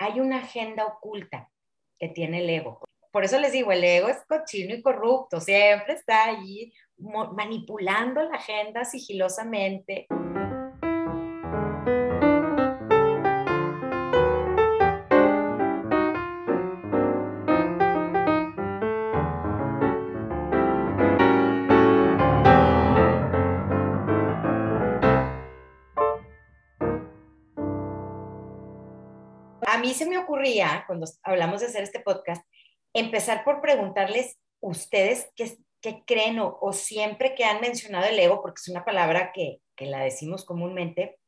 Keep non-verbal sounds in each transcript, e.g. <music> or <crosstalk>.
hay una agenda oculta que tiene el ego. Por eso les digo, el ego es cochino y corrupto, siempre está allí manipulando la agenda sigilosamente. Mí se me ocurría, cuando hablamos de hacer este podcast, empezar por preguntarles ustedes qué, creen o, siempre que han mencionado el ego, porque es una palabra que, la decimos comúnmente,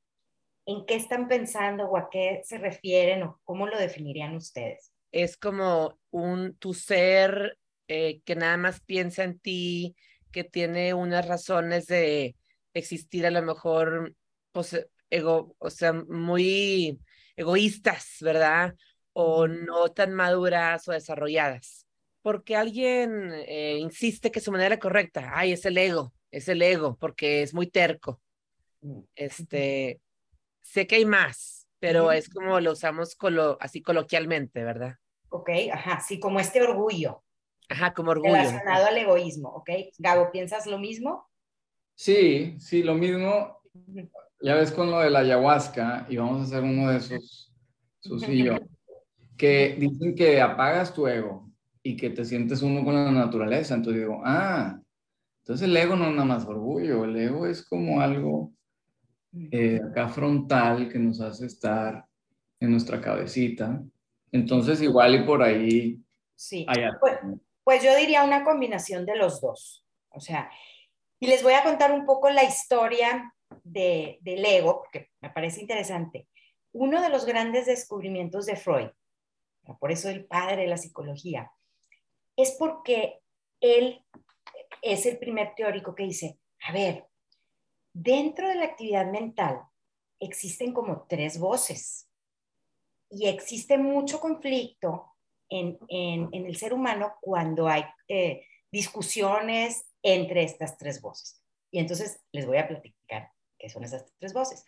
¿en qué están pensando o a qué se refieren o cómo lo definirían ustedes? Es como un tu ser eh, que nada más piensa en ti, que tiene unas razones de existir a lo mejor, pues, ego, o sea, muy egoístas, ¿verdad? O no tan maduras o desarrolladas. Porque alguien eh, insiste que su manera correcta, ay, es el ego, es el ego, porque es muy terco. Este, sé que hay más, pero es como lo usamos colo así coloquialmente, ¿verdad? Ok, ajá, sí, como este orgullo. Ajá, como orgullo. Relacionado al egoísmo, ¿ok? Gabo, ¿piensas lo mismo? Sí, sí, lo mismo ya ves con lo de la ayahuasca, y vamos a hacer uno de esos, Susi que dicen que apagas tu ego y que te sientes uno con la naturaleza. Entonces digo, ah, entonces el ego no es nada más orgullo, el ego es como algo eh, acá frontal que nos hace estar en nuestra cabecita. Entonces igual y por ahí... Sí, pues, pues yo diría una combinación de los dos. O sea, y les voy a contar un poco la historia de, del ego, porque me parece interesante, uno de los grandes descubrimientos de Freud, por eso el padre de la psicología, es porque él es el primer teórico que dice, a ver, dentro de la actividad mental existen como tres voces y existe mucho conflicto en, el ser humano cuando hay eh, discusiones entre estas tres voces. Y entonces les voy a platicar que son esas tres voces.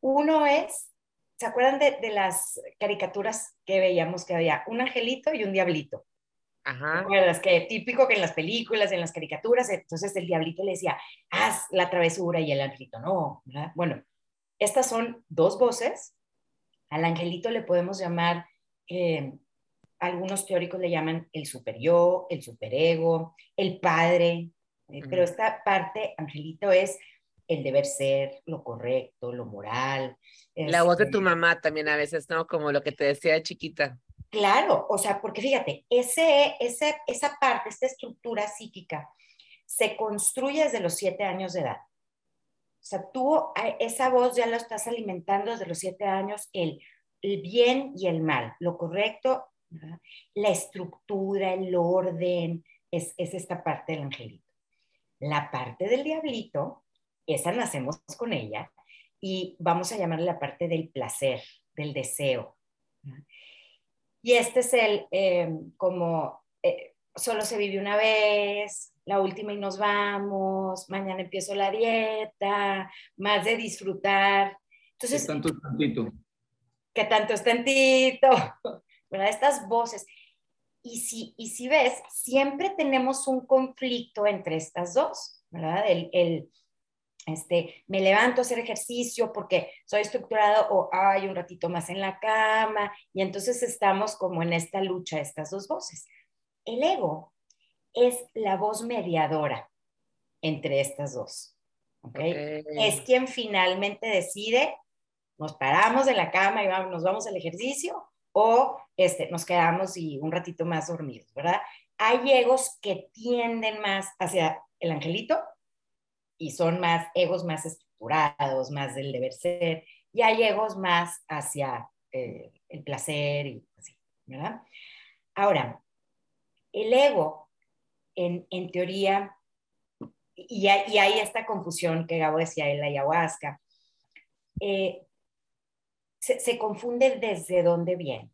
Uno es, ¿se acuerdan de, las caricaturas que veíamos que había un angelito y un diablito? Ajá. ¿Te Que típico que en las películas, en las caricaturas, entonces el diablito le decía, haz la travesura y el angelito no. Bueno, estas son dos voces. Al angelito le podemos llamar, eh, algunos teóricos le llaman el superyo, el superego, el padre, eh, pero esta parte, angelito, es el deber ser, lo correcto, lo moral. La voz de tu este mamá también a veces, ¿no? Como lo que te decía de chiquita. Claro, o sea, porque fíjate, ese, ese, esa parte, esta estructura psíquica, se construye desde los siete años de edad. O sea, tú esa voz ya la estás alimentando desde los siete años, el, el bien y el mal, lo correcto, la estructura, el orden, es, es esta parte del angelito. La parte del diablito esa nacemos con ella y vamos a llamarle la parte del placer, del deseo. Y este es el, em, como, eh, solo se vive una vez, la última y nos vamos, mañana empiezo la dieta, más de disfrutar. Entonces, ¿Qué tanto es tantito? ¿Qué tanto es tantito? <laughs> ¿Verdad? Estas voces. Y si, y si ves, siempre tenemos un conflicto entre estas dos, ¿verdad? El, el este, me levanto a hacer ejercicio porque soy estructurado o hay un ratito más en la cama y entonces estamos como en esta lucha, estas dos voces. El ego es la voz mediadora entre estas dos. ¿okay? Es quien finalmente decide, nos paramos de la cama y vamos, nos vamos al ejercicio o este, nos quedamos y un ratito más dormidos, ¿verdad? Hay egos que tienden más hacia el angelito y son más egos más estructurados, más del deber ser, y hay egos más hacia eh, el placer y así, ¿verdad? Ahora, el ego, en, en teoría, y, y, hay esta confusión que Gabo decía en la ayahuasca, eh, se, se, confunde desde dónde viene.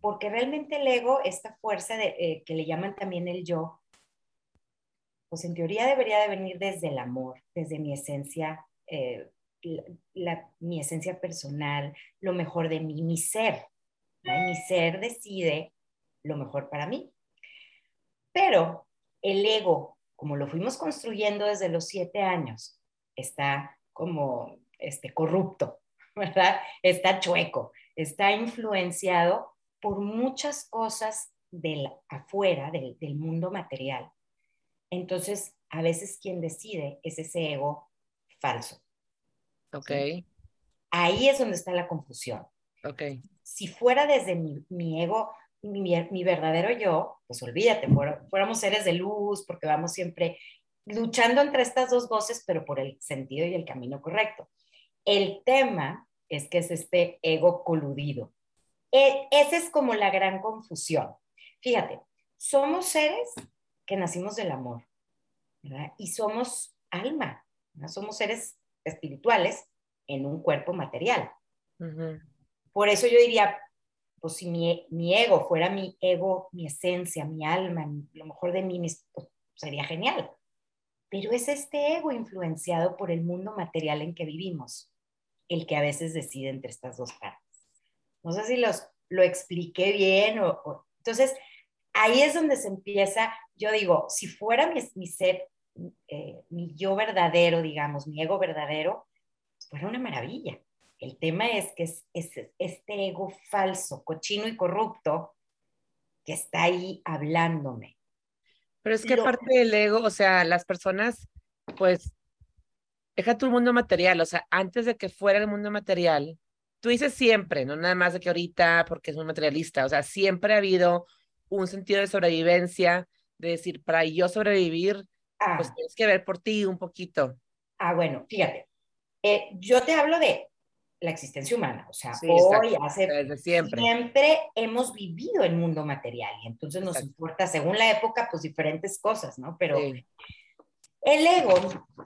Porque realmente el ego, esta fuerza de, eh, que le llaman también el yo, pues en teoría debería de venir desde el amor, desde mi esencia eh, mi esencia personal, lo mejor de mí, mi ser. Mi ser decide lo mejor para mí. Pero el ego, como lo fuimos construyendo desde los siete años, está como este, corrupto, <laughs> ¿verdad? Está chueco, está influenciado por muchas cosas del afuera, del, del mundo material. Entonces, a veces quien decide es ese ego falso. Ok. Ahí es donde está la confusión. Ok. Si fuera desde mi, ego, mi, verdadero yo, pues olvídate, fuéramos seres de luz, porque vamos siempre luchando entre estas dos voces, pero por el sentido y el camino correcto. El tema es que es este ego coludido. E, esa es como la gran confusión. Fíjate, somos seres que nacimos del amor, ¿verdad? Y somos alma, somos seres espirituales en un cuerpo material. Por eso yo diría, pues si mi, ego fuera mi ego, mi esencia, mi alma, lo mejor de mí, pues, sería genial. Pero es este ego influenciado por el mundo material en que vivimos, el que a veces decide entre estas dos partes. No sé si los, lo expliqué bien o, entonces ahí es donde se empieza, yo digo, si fuera mi, mi ser, eh, mi yo verdadero, digamos, mi ego verdadero, fuera una maravilla. El tema es que es, este ego falso, cochino y corrupto que está ahí hablándome. Pero es que aparte del ego, o sea, las personas, pues, deja tu mundo material, o sea, antes de que fuera el mundo material, tú dices siempre, no nada más de que ahorita porque es un materialista, o sea, siempre ha habido un sentido de sobrevivencia, de decir, para yo sobrevivir, pues ah. tienes que ver por ti un poquito. Ah, bueno, fíjate, eh, yo te hablo de la existencia humana, o sea, hoy, hace Desde siempre. siempre hemos vivido el mundo material y entonces nos importa, según la época, pues diferentes cosas, ¿no? Pero el ego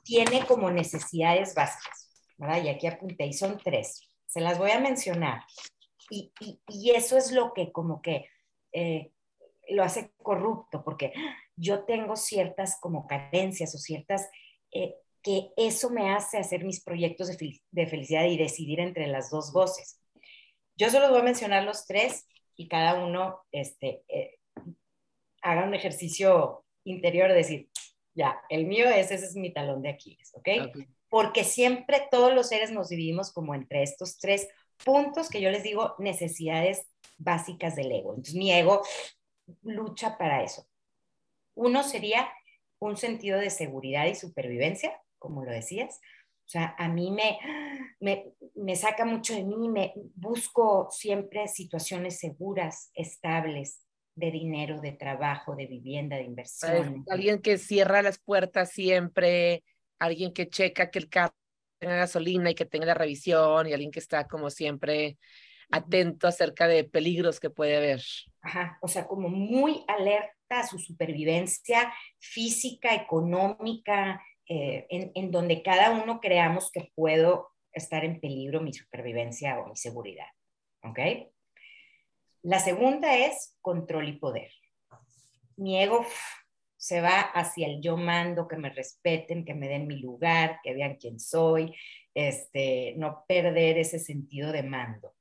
tiene como necesidades básicas, ¿verdad? Y aquí apunté, y son tres, se las voy a mencionar. Y, y, eso es lo que como que eh, lo hace corrupto, porque yo tengo ciertas como carencias o ciertas eh, que eso me hace hacer mis proyectos de, felicidad y decidir entre las dos voces. Yo solo voy a mencionar los tres y cada uno este, eh, haga un ejercicio interior de decir, ya, el mío es, ese es mi talón de Aquiles, ¿ok? Porque siempre todos los seres nos dividimos como entre estos tres puntos que yo les digo necesidades básicas del ego. Entonces mi ego lucha para eso. Uno sería un sentido de seguridad y supervivencia, como lo decías. O sea, a mí me, me, saca mucho de mí, me busco siempre situaciones seguras, estables, de dinero, de trabajo, de vivienda, de inversión. Alguien que cierra las puertas siempre, alguien que checa que el carro tenga gasolina y que tenga la revisión, y alguien que está como siempre atento acerca de peligros que puede haber. Ajá, o sea, como muy alerta a su supervivencia física, económica, eh, en, donde cada uno creamos que puedo estar en peligro mi supervivencia o mi seguridad. ¿Ok? La segunda es control y poder. Mi ego se va hacia el yo mando, que me respeten, que me den mi lugar, que vean quién soy, este, no perder ese sentido de mando.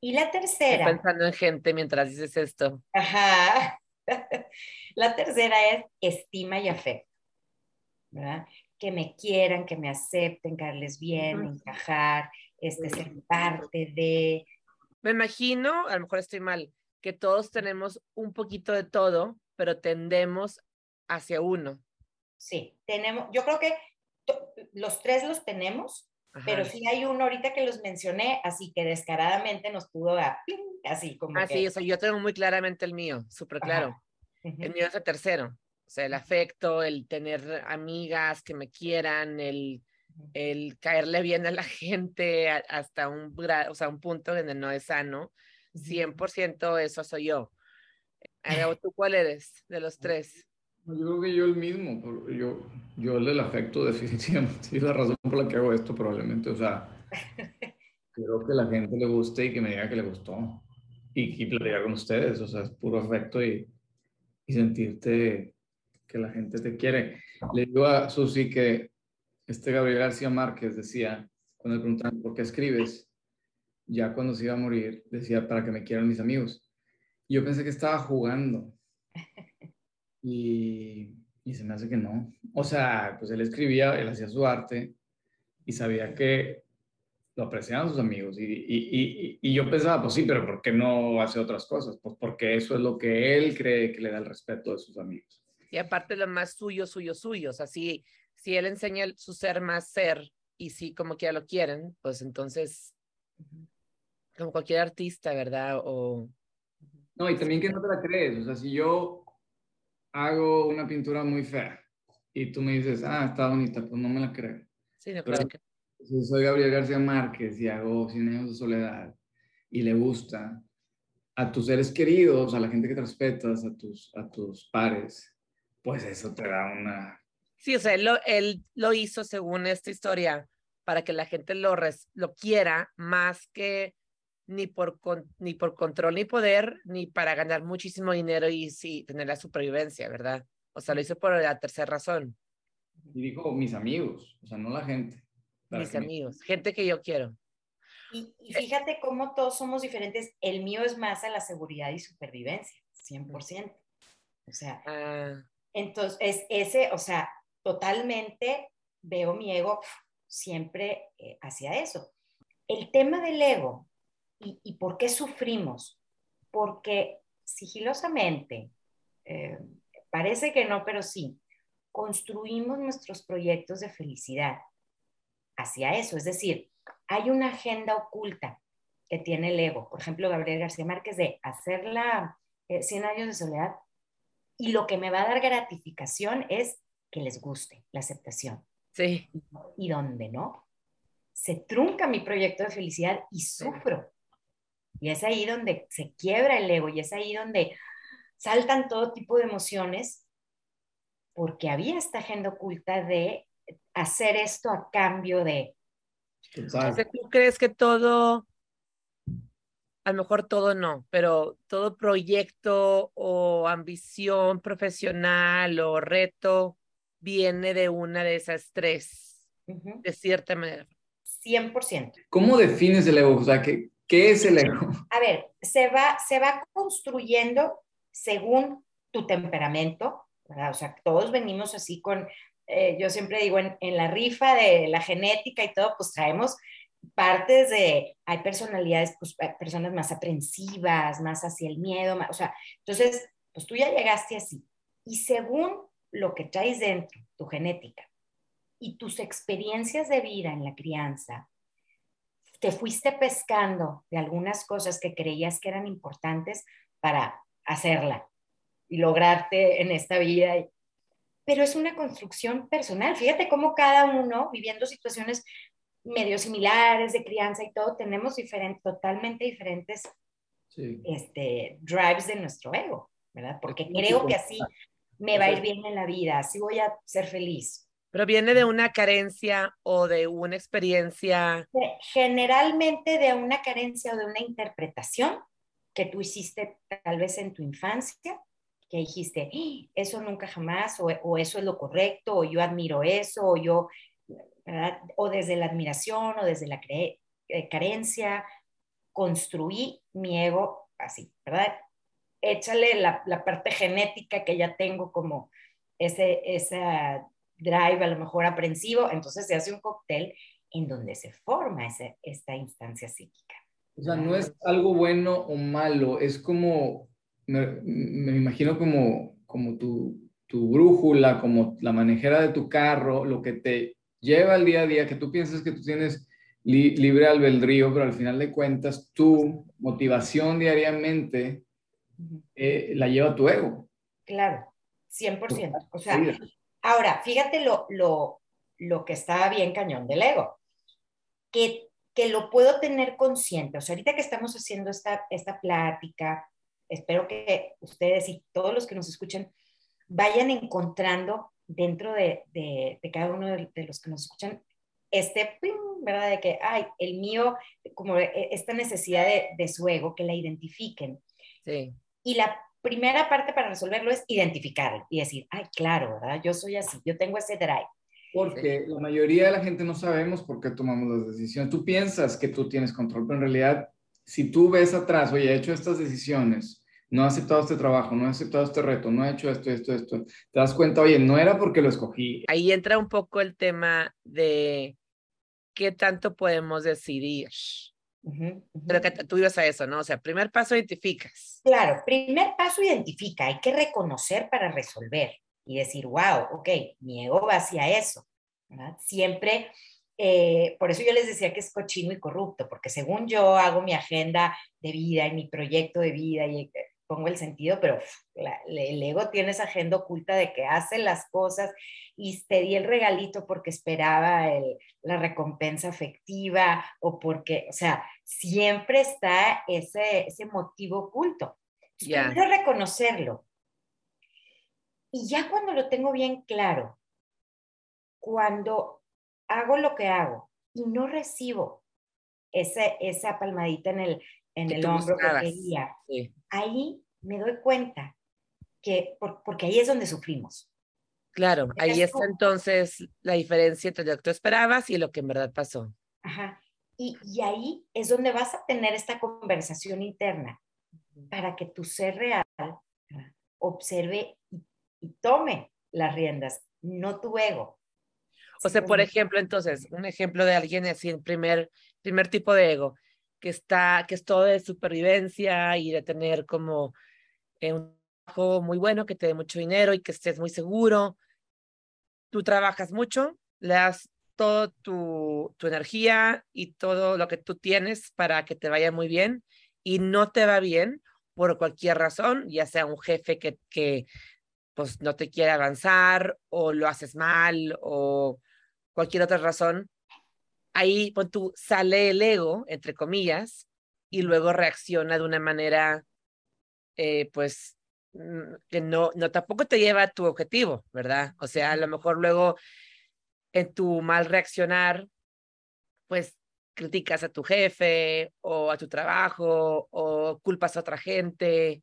Y la tercera. Estoy pensando en gente mientras dices esto. Ajá. <laughs> la tercera es estima y afecto. Que me quieran, que me acepten, caerles bien, encajar, este, ser parte de... Me imagino, a lo mejor estoy mal, que todos tenemos un poquito de todo, pero tendemos hacia uno. Sí, tenemos, yo creo que los tres los tenemos, pero sí hay uno ahorita que los mencioné, así que descaradamente nos pudo dar, así como. Ah, sí, o sea, yo tengo muy claramente el mío, súper claro. El mío es el tercero. O sea, el afecto, el tener amigas que me quieran, el, el caerle bien a la <laughs> gente hasta un, o sea, un punto donde no es sano. 100% eso soy yo. <laughs> ¿Tú cuál eres de los tres? Yo creo que yo el mismo. Yo, yo el del afecto <laughs> definitivamente. Sí, la razón por la que hago esto probablemente. O sea, <laughs> quiero que la gente le guste y que me diga que le gustó. Y, y platicar con ustedes. O sea, es puro afecto y, y sentirte que la gente te quiere. Le digo a Susi que este Gabriel García Márquez decía, cuando le preguntaban por qué escribes, ya cuando se iba a morir, decía para que me quieran mis amigos. Y yo pensé que estaba jugando. <laughs> Y, y se me hace que no. O sea, pues él escribía, él hacía su arte y sabía que lo apreciaban sus amigos. Y, y, y, yo pensaba, pues sí, pero ¿por qué no hace otras cosas? Pues porque eso es lo que él cree que le da el respeto de sus amigos. Y aparte lo más suyo, suyo, suyo. O sea, si, si él enseña su ser más ser y si como que ya lo quieren, pues entonces, como cualquier artista, ¿verdad? O... No, y también que no te la crees. O sea, si yo hago una pintura muy fea y tú me dices, ah, está bonita, pues no me la creo. Sí, no, claro que... Si soy Gabriel García Márquez y hago Cien años de soledad y le gusta a tus seres queridos, a la gente que te respetas, a tus, a tus pares, pues eso te da una... Sí, o sea, él lo, él lo hizo según esta historia para que la gente lo, lo quiera más que ni por, ni por control ni poder, ni para ganar muchísimo dinero y sí, tener la supervivencia, ¿verdad? O sea, lo hizo por la tercera razón. Y dijo mis amigos, o sea, no la gente. Mis amigos, gente que yo quiero. Y, fíjate cómo todos somos diferentes. El mío es más a la seguridad y supervivencia, 100%. O sea, ah. entonces, ese, o sea, totalmente veo mi ego siempre eh, hacia eso. El tema del ego ¿Y, por qué sufrimos? Porque sigilosamente, eh, parece que no, pero sí, construimos nuestros proyectos de felicidad hacia eso. Es decir, hay una agenda oculta que tiene el ego. Por ejemplo, Gabriel García Márquez de hacer la 100 eh, años de soledad y lo que me va a dar gratificación es que les guste la aceptación. Sí. Y donde no, se trunca mi proyecto de felicidad y sufro. Y es ahí donde se quiebra el ego y es ahí donde saltan todo tipo de emociones porque había esta agenda oculta de hacer esto a cambio de... ¿Tú crees que todo, a lo mejor todo no, pero todo proyecto o ambición profesional o reto viene de una de esas tres, de cierta manera? 100%. ¿Cómo defines el ego? O sea, que ¿Qué es el ego? A ver, se va, se va construyendo según tu temperamento, ¿verdad? O sea, todos venimos así con, eh, yo siempre digo, en, la rifa de la genética y todo, pues traemos partes de, hay personalidades, pues personas más aprensivas, más hacia el miedo, o sea, entonces, pues tú ya llegaste así. Y según lo que traes dentro, tu genética, y tus experiencias de vida en la crianza, te fuiste pescando de algunas cosas que creías que eran importantes para hacerla y lograrte en esta vida. Pero es una construcción personal. Fíjate cómo cada uno, viviendo situaciones medio similares de crianza y todo, tenemos diferentes, totalmente diferentes este, drives de nuestro ego, ¿verdad? Porque creo que así me va a ir bien en la vida, así voy a ser feliz. Pero viene de una carencia o de una experiencia. Generalmente de una carencia o de una interpretación que tú hiciste tal vez en tu infancia, que dijiste, ¡Ah! eso nunca jamás, o, eso es lo correcto, o yo admiro eso, o yo, o desde la admiración, o desde la eh, carencia, construí mi ego así, ¿verdad? Échale la, la parte genética que ya tengo como ese, esa drive, a lo mejor aprensivo, entonces se hace un cóctel en donde se forma ese, esta instancia psíquica. O sea, no es algo bueno o malo, es como, me, me imagino como, como tu, tu, brújula, como la manejera de tu carro, lo que te lleva al día a día, que tú piensas que tú tienes libre albedrío, pero al final de cuentas tu motivación diariamente eh, la lleva tu ego. Claro, 100%. O sea, Ahora, fíjate lo, lo, lo que está bien cañón del ego, que, que lo puedo tener consciente. O sea, ahorita que estamos haciendo esta, esta plática, espero que ustedes y todos los que nos escuchen vayan encontrando dentro de, de, cada uno de, los que nos escuchan este, ¿verdad? De que, ay, el mío, como e, esta necesidad de, de su ego, que la identifiquen. Sí. Y la primera parte para resolverlo es identificarlo y decir, ay, claro, ¿verdad? Yo soy así, yo tengo ese drive. Porque la mayoría de la gente no sabemos por qué tomamos las decisiones. Tú piensas que tú tienes control, pero en realidad, si tú ves atrás, oye, he hecho estas decisiones, no he aceptado este trabajo, no he aceptado este reto, no he hecho esto, esto, esto, te das cuenta, oye, no era porque lo escogí. Ahí entra un poco el tema de qué tanto podemos decidir. Pero que tú ibas a eso, ¿no? O sea, primer paso identificas. Claro, primer paso identifica, hay que reconocer para resolver y decir, wow, ok, mi ego va hacia eso. Siempre, eh, por eso yo les decía que es cochino y corrupto, porque según yo hago mi agenda de vida y mi proyecto de vida y eh, pongo el sentido, pero el ego tiene esa agenda oculta de que hace las cosas y te di el regalito porque esperaba la recompensa afectiva o porque, o sea, siempre está ese, ese motivo oculto. Yeah. reconocerlo. Y ya cuando lo tengo bien claro, cuando hago lo que hago y no recibo ese, esa palmadita en el, en el hombro que quería, ahí me doy cuenta que, porque ahí es donde sufrimos. Claro, ahí está entonces la diferencia entre lo que tú esperabas y lo que en verdad pasó. Ajá. Y, y ahí es donde vas a tener esta conversación interna para que tu ser real observe y, y tome las riendas, no tu ego. O sea, por ejemplo, entonces, un ejemplo de alguien así, el primer, primer tipo de ego, que está, que es todo de supervivencia y de tener como eh, un trabajo muy bueno, que te dé mucho dinero y que estés muy seguro. Tú trabajas mucho, le das toda tu, tu energía y todo lo que tú tienes para que te vaya muy bien y no te va bien por cualquier razón, ya sea un jefe que, que pues no te quiere avanzar o lo haces mal o cualquier otra razón, ahí pues, tú sale el ego, entre comillas, y luego reacciona de una manera, eh, pues, mm, que no, no tampoco te lleva a tu objetivo, ¿verdad? O sea, a lo mejor luego en tu mal reaccionar, pues criticas a tu jefe o a tu trabajo o culpas a otra gente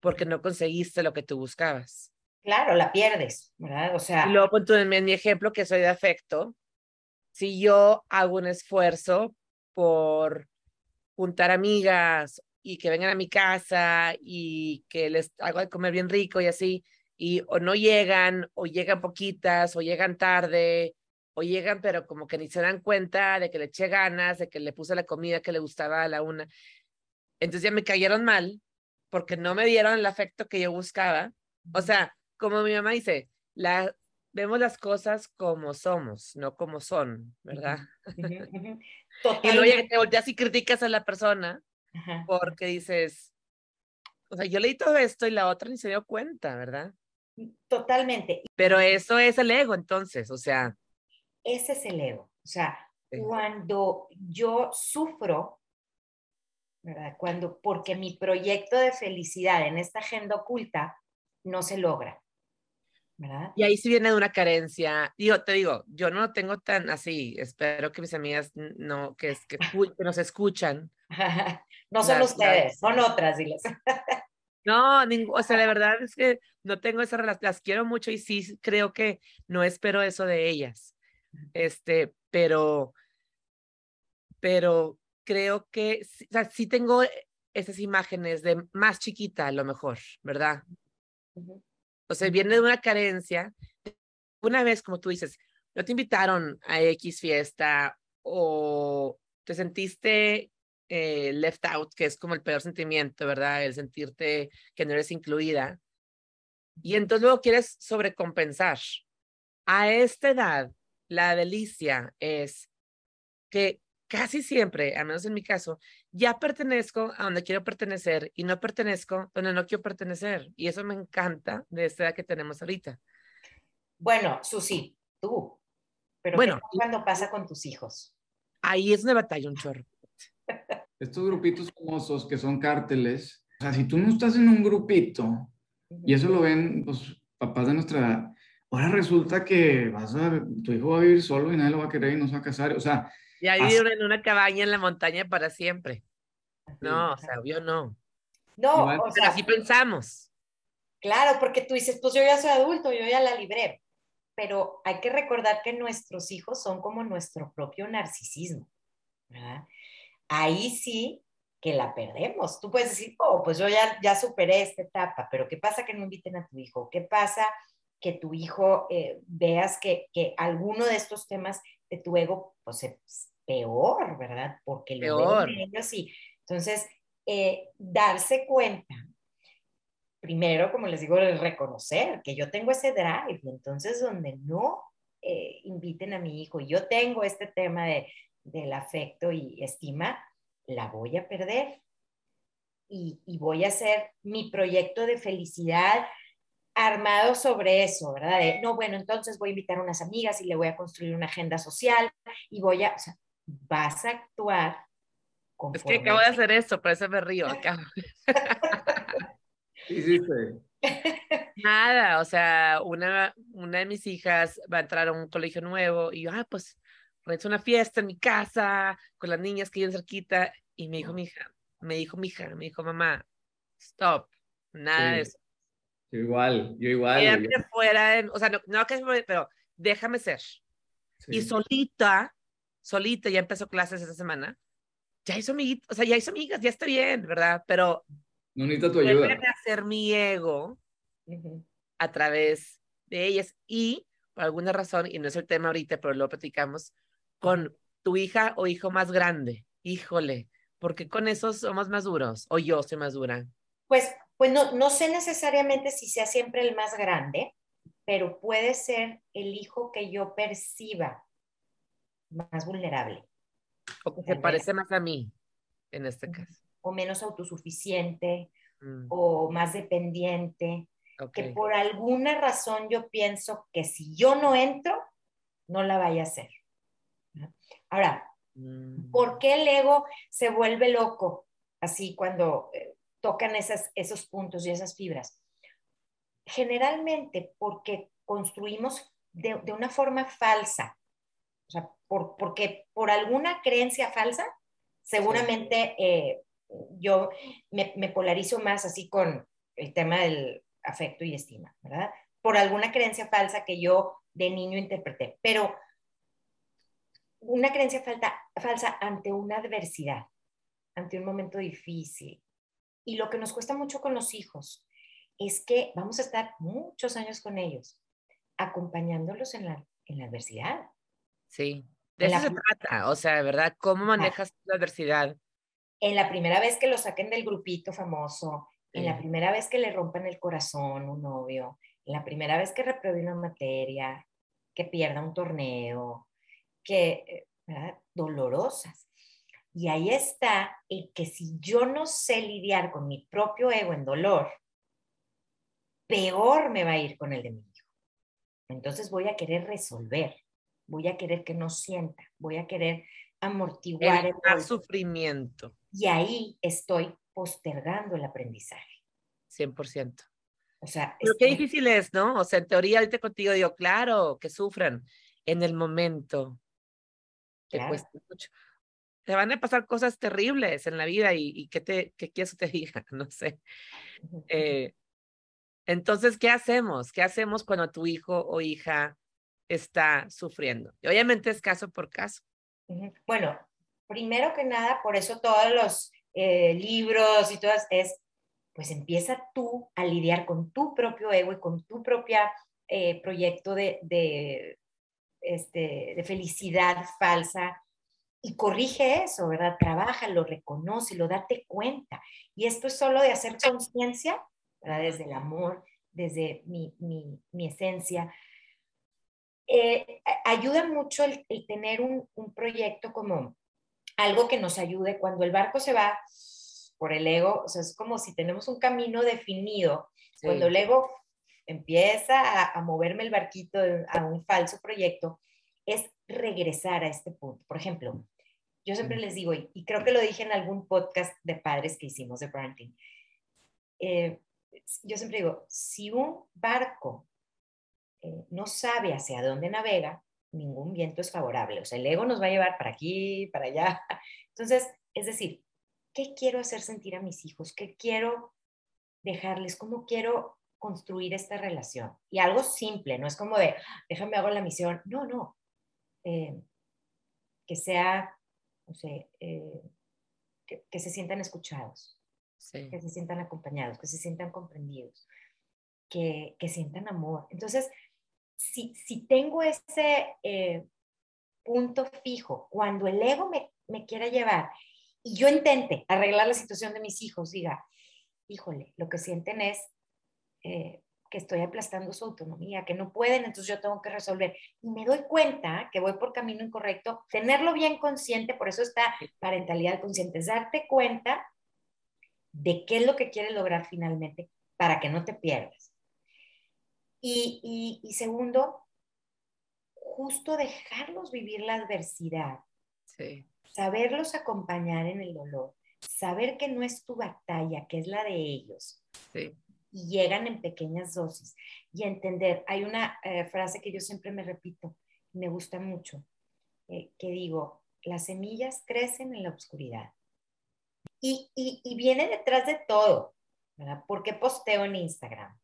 porque no conseguiste lo que tú buscabas. Claro, la pierdes, ¿verdad? O sea. Y luego, tú, en mi ejemplo, que soy de afecto, si yo hago un esfuerzo por juntar amigas y que vengan a mi casa y que les hago de comer bien rico y así, y o no llegan, o llegan poquitas, o llegan tarde, o llegan pero como que ni se dan cuenta de que le eché ganas, de que le puse la comida que le gustaba a la una. Entonces ya me cayeron mal porque no me dieron el afecto que yo buscaba. O sea, como mi mamá dice, la, vemos las cosas como somos, no como son, ¿verdad? <laughs> y luego te volteas y criticas a la persona porque dices, o sea, yo leí todo esto y la otra ni se dio cuenta, ¿verdad? Totalmente. Pero eso es el ego, entonces, o sea. Ese es el ego. O sea, cuando yo sufro, ¿verdad? Cuando, porque mi proyecto de felicidad en esta agenda oculta no se logra. Y ahí sí viene de una carencia. Digo, te digo, yo no lo tengo tan así. Espero que mis amigas no, que, que, que nos escuchan. <laughs> no son ustedes, son otras, diles. <laughs> no, o sea, de verdad es que no tengo esa relación, las quiero mucho y sí creo que no espero eso de ellas. Este, pero, pero creo que, o sea, sí tengo esas imágenes de más chiquita a lo mejor, ¿verdad? O sea, viene de una carencia. Una vez, como tú dices, no te invitaron a X fiesta o te sentiste eh, left out, que es como el peor sentimiento, ¿verdad? El sentirte que no eres incluida. Y entonces luego quieres sobrecompensar. A esta edad, la delicia es que casi siempre, al menos en mi caso, ya pertenezco a donde quiero pertenecer y no pertenezco donde no quiero pertenecer. Y eso me encanta de esta edad que tenemos ahorita. Bueno, Susi, tú. Pero bueno, ¿qué cuando pasa con tus hijos? Ahí es una batalla, un chorro. <laughs> Estos grupitos famosos que son cárteles, o sea, si tú no estás en un grupito, y eso lo ven los papás de nuestra edad, ahora resulta que vas a, tu hijo va a vivir solo y nadie lo va a querer y no se va a casar. O sea, ya vivir en una cabaña en la montaña para siempre. No, o sea, yo no. No, o sea, así pensamos. Claro, porque tú dices, pues yo ya soy adulto, yo ya la libré. pero hay que recordar que nuestros hijos son como nuestro propio narcisismo, ¿verdad? Ahí sí que la perdemos. Tú puedes decir, oh, pues yo ya, ya superé esta etapa, pero ¿qué pasa que no inviten a tu hijo? ¿Qué pasa que tu hijo eh, veas que, que, alguno de estos temas de tu ego, pues es peor, ¿verdad? Porque lo peor. ven ellos y entonces eh, darse cuenta primero, como les digo, reconocer que yo tengo ese drive, y entonces donde no eh, inviten a mi hijo, y yo tengo este tema de, del afecto y estima, la voy a perder. Y, y, voy a hacer mi proyecto de felicidad armado sobre eso, ¿verdad? De, no, bueno, entonces voy a invitar a unas amigas y le voy a construir una agenda social y voy a, o sea, vas a actuar. Es que acabo de hacer eso, por eso me río. <laughs> Acá. Nada, o sea, una, una de mis hijas va a entrar a un colegio nuevo y yo, ah, pues, hecho una fiesta en mi casa con las niñas que viven cerquita y me dijo mi hija, me dijo mi hija, me dijo mamá, stop, nada de eso. Yo igual, yo igual. fuera, o sea, no, no que pero déjame ser. Y solita, solita, ya empezó clases esta semana, ya hizo amiguitos, o sea, ya hizo amigas, ya está bien, ¿verdad? Pero no necesito tu ayuda. hacer mi ego a través de ellas y por alguna razón, y no es el tema ahorita, pero lo platicamos, con tu hija o hijo más grande. Híjole, porque con esos somos más duros o yo soy más dura. Pues, pues no, no sé necesariamente si sea siempre el más grande, pero puede ser el hijo que yo perciba más vulnerable. O que se parece más a mí, en este caso o menos autosuficiente mm. o más dependiente, que por alguna razón yo pienso que si yo no entro, no la vaya a hacer. Ahora, mm. ¿por qué el ego se vuelve loco así cuando eh, tocan esas, esos puntos y esas fibras? Generalmente porque construimos de, una forma falsa, o sea, por, porque por alguna creencia falsa, seguramente eh, yo me, polarizo más así con el tema del afecto y estima, ¿verdad? Por alguna creencia falsa que yo de niño interpreté, pero una creencia falta, falsa ante una adversidad, ante un momento difícil. Y lo que nos cuesta mucho con los hijos es que vamos a estar muchos años con ellos, acompañándolos en la, en la adversidad. Sí, de eso se trata, o sea, ¿verdad? ¿Cómo manejas la adversidad? en la primera vez que lo saquen del grupito famoso, en la primera vez que le rompan el corazón un novio, en la primera vez que repruebe una materia, que pierda un torneo, que, ¿verdad? Dolorosas. Y ahí está el que si yo no sé lidiar con mi propio ego en dolor, peor me va a ir con el de mi hijo. Entonces voy a querer resolver, voy a querer que no sienta, voy a querer amortiguar el, sufrimiento. Y ahí estoy postergando el aprendizaje. 100%. O sea, Pero qué difícil es, ¿no? O sea, en teoría ahorita contigo digo, claro, que sufran en el momento. Te cuesta mucho. Te van a pasar cosas terribles en la vida y, y que te, que quieres que te <laughs> diga, no sé. Eh, entonces, ¿qué hacemos? ¿Qué hacemos cuando tu hijo o hija está sufriendo? Y obviamente es caso por caso. Bueno, primero que nada, por eso todos los eh, libros y todas es, pues empieza tú a lidiar con tu propio ego y con tu propio eh, proyecto de, de, este, de felicidad falsa y corrige eso, ¿verdad? Trabaja, lo reconoce, lo date cuenta. Y esto es solo de hacer conciencia, ¿verdad? Desde el amor, desde mi, mi, mi esencia, eh, ayuda mucho el, tener un, proyecto como algo que nos ayude cuando el barco se va por el ego, o sea, es como si tenemos un camino definido, cuando el ego empieza a, moverme el barquito a un falso proyecto, es regresar a este punto. Por ejemplo, yo siempre les digo, y, creo que lo dije en algún podcast de padres que hicimos de parenting, eh, yo siempre digo, si un barco eh, no sabe hacia dónde navega, ningún viento es favorable. O sea, el ego nos va a llevar para aquí, para allá. <laughs> Entonces, es decir, ¿qué quiero hacer sentir a mis hijos? ¿Qué quiero dejarles? ¿Cómo quiero construir esta relación. Y algo simple, no es como de, déjame hago la misión. No, no. Eh, que sea, no sé, eh, que, se sientan escuchados, que se sientan acompañados, que se sientan comprendidos, que, que sientan amor. Entonces, si, si tengo ese eh, punto fijo, cuando el ego me, me quiera llevar y yo intente arreglar la situación de mis hijos, diga, híjole, lo que sienten es eh, que estoy aplastando su autonomía, que no pueden, entonces yo tengo que resolver. Y me doy cuenta que voy por camino incorrecto, tenerlo bien consciente, por eso está parentalidad consciente, es darte cuenta de qué es lo que quieres lograr finalmente para que no te pierdas. Y, y, segundo, justo dejarlos vivir la adversidad, saberlos acompañar en el dolor, saber que no es tu batalla, que es la de ellos. Sí y llegan en pequeñas dosis. Y entender, hay una eh, frase que yo siempre me repito, me gusta mucho, eh, que digo, las semillas crecen en la oscuridad. Y, y, viene detrás de todo, ¿verdad? ¿Por qué posteo en Instagram?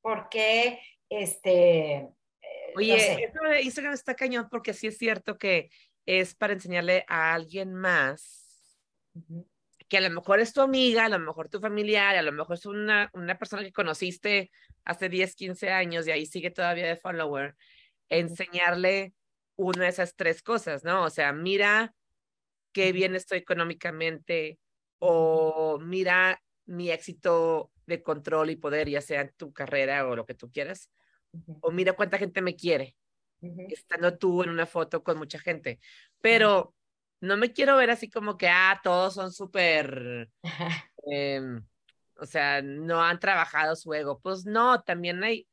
¿Por qué, este... Eh, Oye, eso de Instagram está cañón porque sí es cierto que es para enseñarle a alguien más que a lo mejor es tu amiga, a lo mejor tu familiar, a lo mejor es una, una persona que conociste hace 10, 15 años y ahí sigue todavía de follower, enseñarle una de esas tres cosas, ¿no? O sea, mira qué bien estoy económicamente o mira mi éxito de control y poder, ya sea en tu carrera o lo que tú quieras, o mira cuánta gente me quiere, estando tú en una foto con mucha gente. Pero no me quiero ver así como que, ah, todos son súper, <laughs> em, o sea, no han trabajado su ego. Pues no, también hay,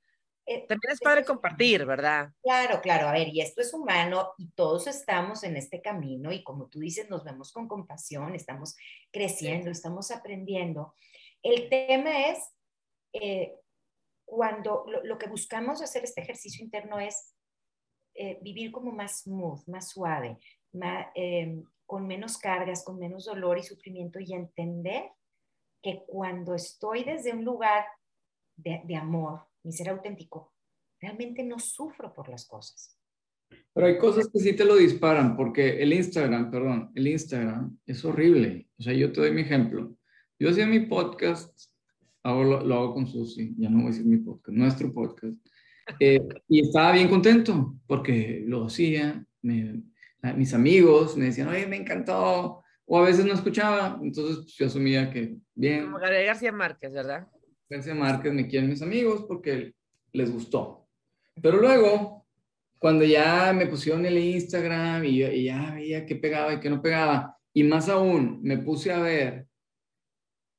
eh, también es padre compartir, ¿verdad? Claro, claro, a ver, y esto es humano y todos estamos en este camino y como tú dices, nos vemos con compasión, estamos creciendo, estamos aprendiendo. El tema es, eh, cuando lo, que buscamos hacer este ejercicio interno es eh, vivir como más smooth, más suave, Em, con menos cargas, con menos dolor y sufrimiento y entender que cuando estoy desde un lugar de, de amor, mi ser auténtico, realmente no sufro por las cosas. Pero hay cosas que sí te lo disparan, porque el Instagram, perdón, el Instagram es horrible. O sea, yo te doy mi ejemplo. Yo hacía mi podcast, lo, lo, hago con Susi, ya no voy a decir mi podcast, nuestro podcast, eh, y estaba bien contento porque lo hacía, me, mis amigos me decían, oye, me encantó, o a veces no escuchaba, entonces pues, yo asumía que bien. Como García Márquez, ¿verdad? García Márquez me quieren mis amigos porque les gustó. Pero luego, cuando ya me pusieron el Instagram y, y ya veía qué pegaba y qué no pegaba, y más aún, me puse a ver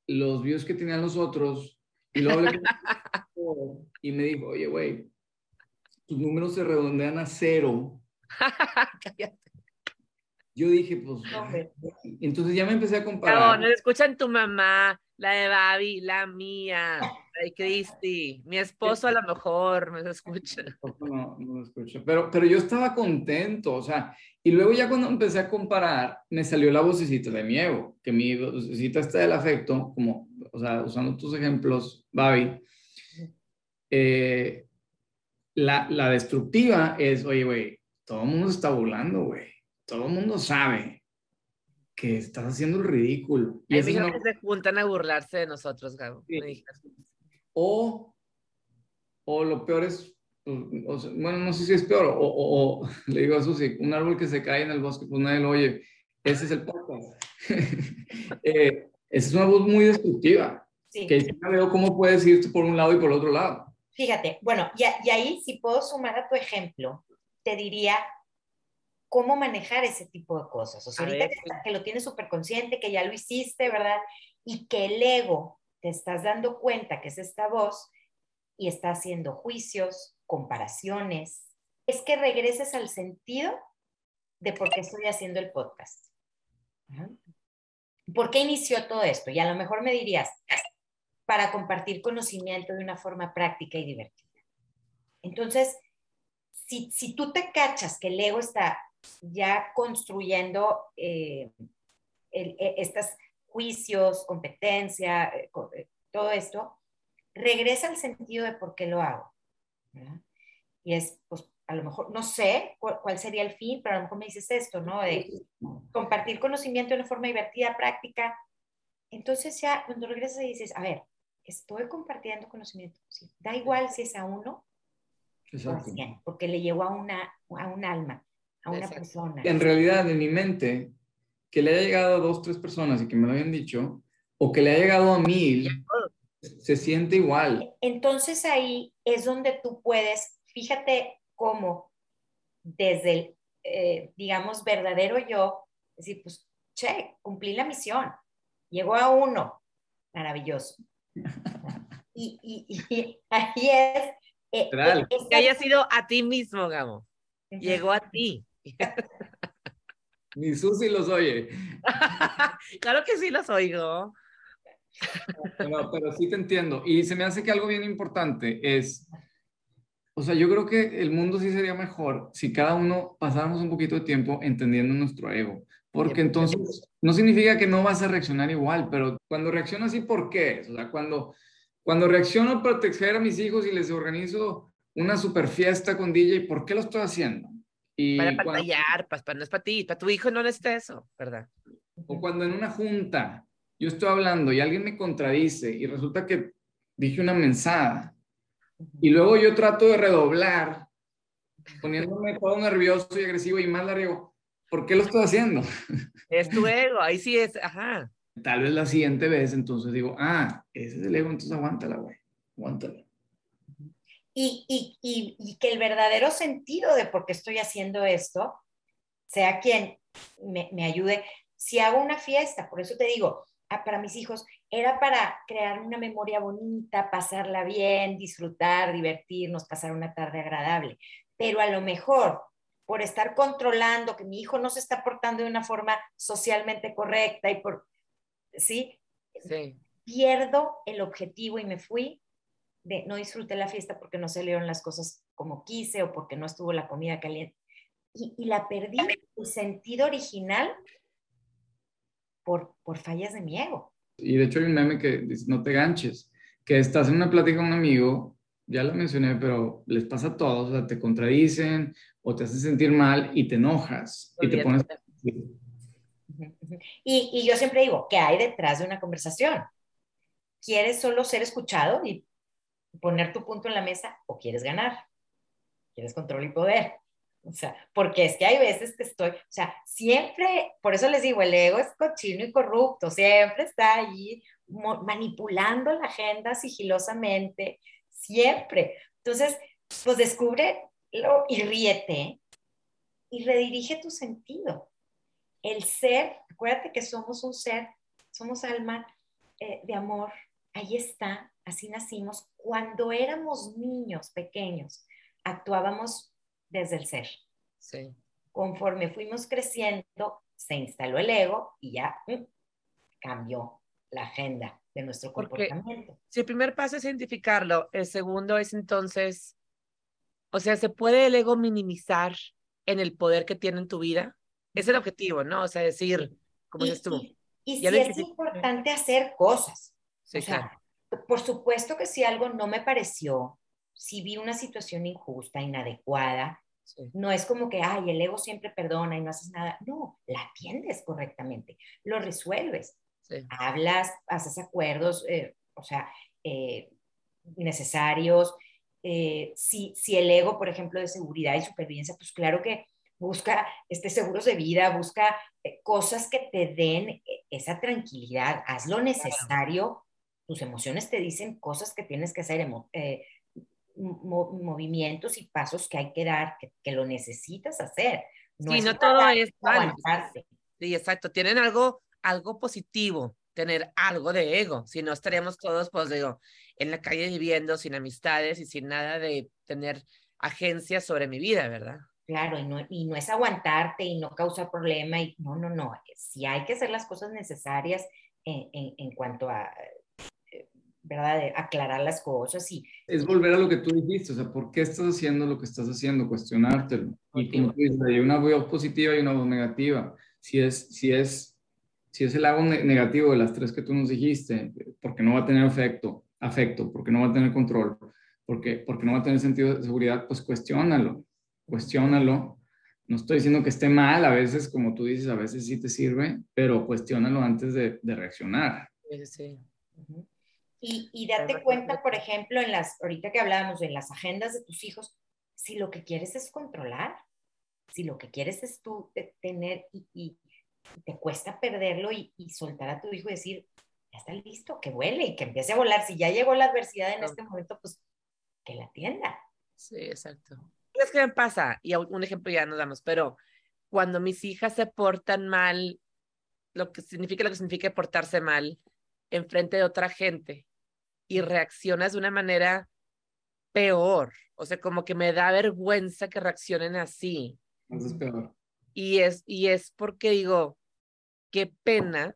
los views que tenían los otros, y luego <laughs> y me dijo, oye, güey, tus números se redondean a cero. <laughs> yo dije, pues, entonces ya me empecé a comparar. No, no escuchan tu mamá, la de Babi, la mía, la de Cristi, mi esposo a lo mejor me escucha. <laughs> No, no escucha, pero, pero yo estaba contento, o sea, y luego ya cuando empecé a comparar, me salió la vocecita de mi ego, que mi vocecita está del afecto, como, o sea, usando tus ejemplos, Babi, eh, la, la destructiva es, oye, güey, todo el mundo se está burlando, güey todo el mundo sabe que estás haciendo el ridículo. Y Hay que se juntan a burlarse de nosotros, Gabo. O, o lo peor es, pues, bueno, no sé si es peor, o, <laughs> le digo a Susi, un árbol que se cae en el bosque, pues nadie lo oye. Ese es el podcast. <laughs> eh, esa es una voz muy destructiva. Sí. Que ya veo cómo puedes irte por un lado y por el otro lado. Fíjate, bueno, y, y ahí si puedo sumar a tu ejemplo, te diría cómo manejar ese tipo de cosas. O sea, ahorita que, lo tienes súper consciente, que ya lo hiciste, ¿verdad? Y que el ego te estás dando cuenta que es esta voz y está haciendo juicios, comparaciones, es que regreses al sentido de por qué estoy haciendo el podcast. ¿Por qué inició todo esto? Y a lo mejor me dirías, para compartir conocimiento de una forma práctica y divertida. Entonces, si, si tú te cachas que el ego está ya construyendo eh, e, estos juicios, competencia, eh, eh, todo esto, regresa al sentido de por qué lo hago. Y es, pues, a lo mejor, no sé cuál, sería el fin, pero a lo mejor me dices esto, ¿no? De compartir conocimiento de una forma divertida, práctica. Entonces ya cuando regresas y dices, a ver, estoy compartiendo conocimiento. Da igual si es a uno Exacto. porque le llegó a, una, a un alma, a una persona. En realidad, en mi mente, que le haya llegado a dos, tres personas y que me lo hayan dicho, o que le haya llegado a mil, se siente igual. Entonces ahí es donde tú puedes, fíjate cómo desde el, eh, digamos, verdadero yo, decir, pues, che, cumplí la misión, llegó a uno, maravilloso. <laughs> Y, y, ahí es... Eh, eh, que haya sido a ti mismo, Gamo. Llegó a ti. Ni Susi los oye. <laughs> claro que sí los oigo. Pero, pero sí te entiendo. Y se me hace que algo bien importante es, o sea, yo creo que el mundo sí sería mejor si cada uno pasáramos un poquito de tiempo entendiendo nuestro ego. Porque entonces no significa que no vas a reaccionar igual, pero cuando reacciono así, ¿por qué? O sea, cuando, cuando reacciono para proteger a mis hijos y les organizo una super fiesta con DJ, ¿por qué lo estoy haciendo? Y para pantallar, pues, no es para ti, para tu hijo no necesita eso, ¿verdad? O cuando en una junta yo estoy hablando y alguien me contradice y resulta que dije una mensada y luego yo trato de redoblar poniéndome todo nervioso y agresivo y más la riego. ¿Por qué lo estoy haciendo? <laughs> Es tu ego, ahí sí es, ajá. Tal vez la siguiente vez entonces digo, ah, ese es el ego, entonces aguántala, güey, aguántala. Y, y, y, y, que el verdadero sentido de por qué estoy haciendo esto sea quien me, me ayude. Si hago una fiesta, por eso te digo, para mis hijos era para crear una memoria bonita, pasarla bien, disfrutar, divertirnos, pasar una tarde agradable. Pero a lo mejor por estar controlando que mi hijo no se está portando de una forma socialmente correcta y por, ¿sí? sí. Pierdo el objetivo y me fui de no disfruté la fiesta porque no salieron las cosas como quise o porque no estuvo la comida caliente. Y, y la perdí el sentido original por, por fallas de mi ego. Y de hecho hay un meme que dice, no te ganches, que estás en una plática con un amigo, ya lo mencioné, pero les pasa a todos, o sea, te contradicen o te hacen sentir mal y te enojas y te pones... Y, y yo siempre digo, ¿qué hay detrás de una conversación? ¿Quieres solo ser escuchado y poner tu punto en la mesa o quieres ganar? ¿Quieres control y poder? O sea, porque es que hay veces que estoy, o sea, siempre, por eso les digo, el ego es cochino y corrupto, siempre está ahí manipulando la agenda sigilosamente, siempre. Entonces, pues descúbrelo y ríete y redirige tu sentido. El ser, acuérdate que somos un ser, somos alma eh, de amor, ahí está, así nacimos. Cuando éramos niños pequeños, actuábamos desde el ser. Sí. Conforme fuimos creciendo, se instaló el ego y ya mm, cambió la agenda de nuestro comportamiento. si el primer paso es identificarlo, el segundo es entonces, o sea, ¿se puede el ego minimizar en el poder que tiene en tu vida? Es el objetivo, ¿no? O sea, decir, como dices tú. Y, si es importante hacer cosas. Sí, claro. Por supuesto que si algo no me pareció, si vi una situación injusta, inadecuada, no es como que, ay, el ego siempre perdona y no haces nada. No, la atiendes correctamente, lo resuelves. Hablas, haces acuerdos, eh, o sea, eh, necesarios. Eh, si, si el ego, por ejemplo, de seguridad y supervivencia, pues claro que busca este, seguros de vida, busca cosas que te den esa tranquilidad, haz lo necesario, tus emociones te dicen cosas que tienes que hacer, movimientos y pasos que hay que dar, que, lo necesitas hacer. No sí, no todo es malo. Sí, exacto. Tienen algo, algo positivo, tener algo de ego. Si no, estaríamos todos, pues digo, en la calle viviendo sin amistades y sin nada de tener agencia sobre mi vida, ¿verdad? Claro, y no, y no es aguantarte y no causar problema. Y, no, no, no. Si hay que hacer las cosas necesarias en, en, en cuanto a ¿verdad? De aclarar las cosas y... Es volver a lo que tú dijiste, o sea, ¿por qué estás haciendo lo que estás haciendo? Cuestionártelo. Y como tú dices, hay una voz positiva y una voz negativa. Si es, si es, si es el lado negativo de las tres que tú nos dijiste, porque no va a tener efecto, afecto, porque no va a tener control, porque, porque no va a tener sentido de seguridad, pues cuestiónalo, cuestiónalo. No estoy diciendo que esté mal, a veces, como tú dices, a veces sí te sirve, pero cuestiónalo antes de, de reaccionar. Sí, sí. Y, y date cuenta, por ejemplo, en las, ahorita que hablábamos, en las agendas de tus hijos, si lo que quieres es controlar, si lo que quieres es tú tener y, y te cuesta perderlo y, y, soltar a tu hijo y decir, ya está listo, que vuele y que empiece a volar. Si ya llegó la adversidad en este momento, pues que la atienda. Sí, exacto. Es que me pasa, y un ejemplo ya nos damos, pero cuando mis hijas se portan mal, lo que significa lo que significa portarse mal, enfrente de otra gente, y reaccionas de una manera peor, o sea, como que me da vergüenza que reaccionen así. Eso es peor. Y es, y es porque digo, qué pena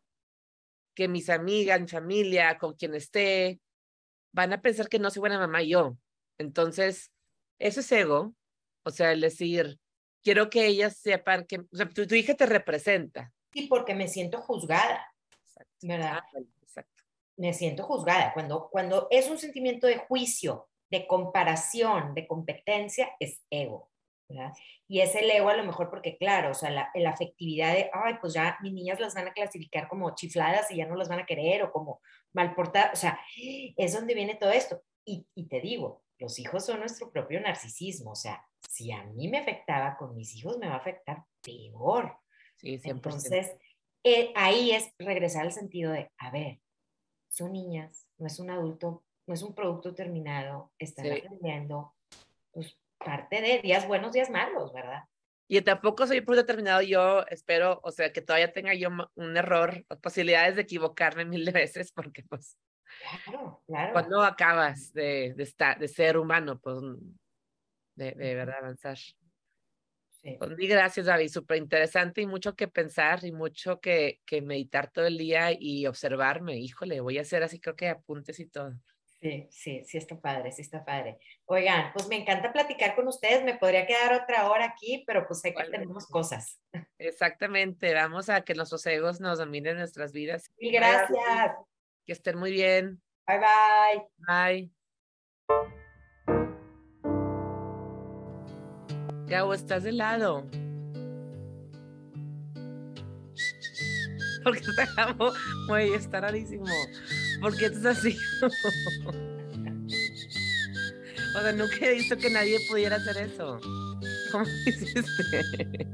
que mis amigas, mi familia, con quien esté, van a pensar que no soy buena mamá yo. Entonces, eso es ego, o sea, el decir, quiero que ellas sepan que, o sea, tu, tu hija te representa. Sí, porque me siento juzgada, Exacto. ¿verdad? Me siento juzgada. Cuando, cuando es un sentimiento de juicio, de comparación, de competencia, es ego. ¿verdad? Y es el ego a lo mejor porque, claro, o sea, la, la, afectividad de, ay, pues ya mis niñas las van a clasificar como chifladas y ya no las van a querer o como mal portadas, o sea, es donde viene todo esto. Y, y te digo, los hijos son nuestro propio narcisismo, o sea, si a mí me afectaba, con mis hijos me va a afectar peor. Sí, 100%. Entonces, eh, ahí es regresar al sentido de, a ver, son niñas, no es un adulto, no es un producto terminado, están Sí. aprendiendo, pues parte de días buenos, días malos, ¿verdad? Y tampoco soy por determinado, yo espero, o sea, que todavía tenga yo un error, posibilidades de equivocarme mil <laughs> veces, porque pues Claro, claro. cuando acabas de, de, estar, de ser humano, pues de, de verdad avanzar. Sí. Pues mil gracias, David, súper interesante y mucho que pensar y mucho que, que meditar todo el día y observarme. Híjole, voy a hacer así, creo que apuntes y todo. Sí, sí, sí está padre, sí está padre. Oigan, pues me encanta platicar con ustedes, me podría quedar otra hora aquí, pero pues sé que tenemos cosas. Exactamente, vamos a que nuestros egos nos dominen nuestras vidas. Mil gracias. Que estén muy bien. Bye bye. Bye. Gabo, estás de lado. <laughs> Porque te amo, güey, está rarísimo. ¿Por qué estás así? <laughs> o sea, nunca he visto que nadie pudiera hacer eso. ¿Cómo hiciste? <laughs>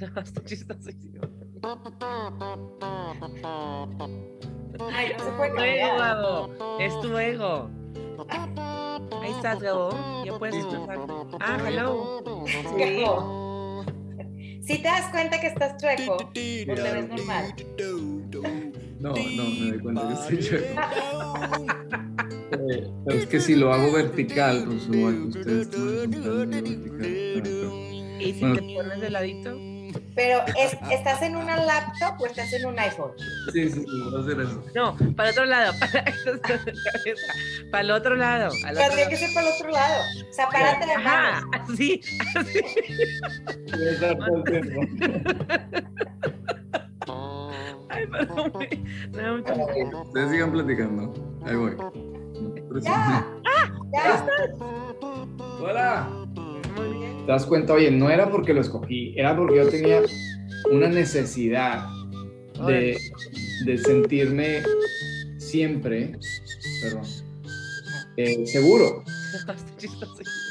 está chistosísimo. Ay, no se puede Tu ego. Gabo. Es tu ego. Ahí estás, Gabo. Ya puedes expresar. Ah, hello. Sí. Gabo. Si te das cuenta que estás chueco, o te ves normal. No, no, me doy cuenta que estoy chueco. <laughs> Eh, Pero es que si lo hago vertical, pues igual que ustedes vertical. ¿Y si Bueno. te pones de ladito? Pero, ¿es- ¿estás en una laptop o estás en un iPhone? Sí, sí, sí, voy a hacer eso. No, para el otro lado. <laughs> Para, para el otro lado. al otro Tendría que ser para el otro lado. O sea, párate de Ajá, manos. así, así. Ay, perdón. me- me da risa. Ustedes sigan platicando. Ahí voy. Ya. <laughs> Ya. Hola. Muy bien. Te das cuenta, oye, no era porque lo escogí, era porque yo tenía una necesidad de, de sentirme siempre, perdón, eh, seguro. <laughs>